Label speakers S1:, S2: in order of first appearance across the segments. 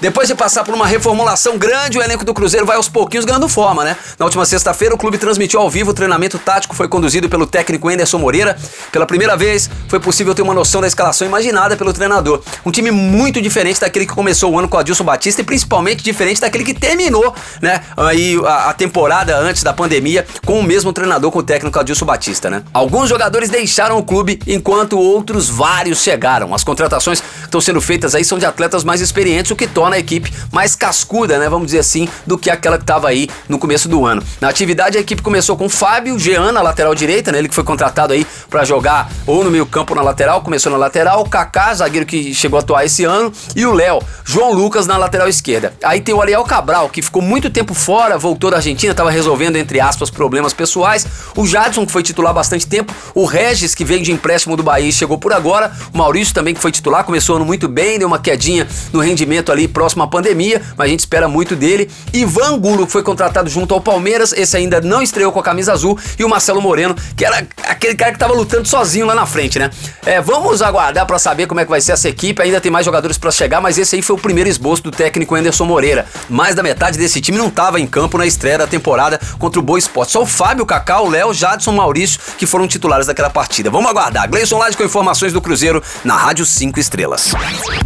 S1: Depois de passar por uma reformulação grande, o elenco do Cruzeiro vai aos pouquinhos ganhando forma, né? Na última sexta-feira, o clube transmitiu ao vivo o treinamento tático, foi conduzido pelo técnico Anderson Moreira. Pela primeira vez, foi possível ter uma noção da escalação imaginada pelo treinador. Um time muito diferente daquele que começou o ano com o Adilson Batista e principalmente diferente daquele que terminou, né? Aí a, a temporada antes da pandemia com o mesmo treinador, com o técnico Adilson Batista, né? Alguns jogadores deixaram o clube enquanto outros vários chegaram. As contratações que estão sendo feitas aí são de atletas mais experientes, o que torna a equipe mais cascuda, né, vamos dizer assim, do que aquela que estava aí no começo do ano. Na atividade, a equipe começou com Fábio Jean na lateral direita, né, ele que foi contratado aí para jogar ou no meio campo na lateral, começou na lateral, Kaká, zagueiro que chegou a atuar esse ano, e o Léo, João Lucas na lateral esquerda. Aí tem o Ariel Cabral, que ficou muito tempo fora, voltou da Argentina, estava resolvendo, entre aspas, problemas pessoais. O Jadson, que foi titular bastante tempo, o Regis, que veio de empréstimo do Bahia chegou por agora. O Maurício também, que foi titular, começou ano muito bem, deu uma quedinha no rendimento ali próximo à pandemia, mas a gente espera muito dele. Ivan Gulo, que foi contratado junto ao Palmeiras, esse ainda não estreou com a camisa azul. E o Marcelo Moreno, que era aquele cara que estava lutando sozinho lá na frente, né? É, vamos aguardar para saber como é que vai ser essa equipe. Ainda tem mais jogadores para chegar, mas esse aí foi o primeiro esboço do técnico Anderson Moreira. Mais da metade desse time não estava em campo na estreia da temporada contra o Boa Esporte. Só o Fábio, Cacau, o Léo, Jadson, Maurício, que foram titulares daquela partida. Vamos aguardar. Gleison Lade com informações do Cruzeiro na Rádio 5 Estrelas.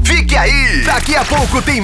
S2: Fique aí! Daqui a pouco tem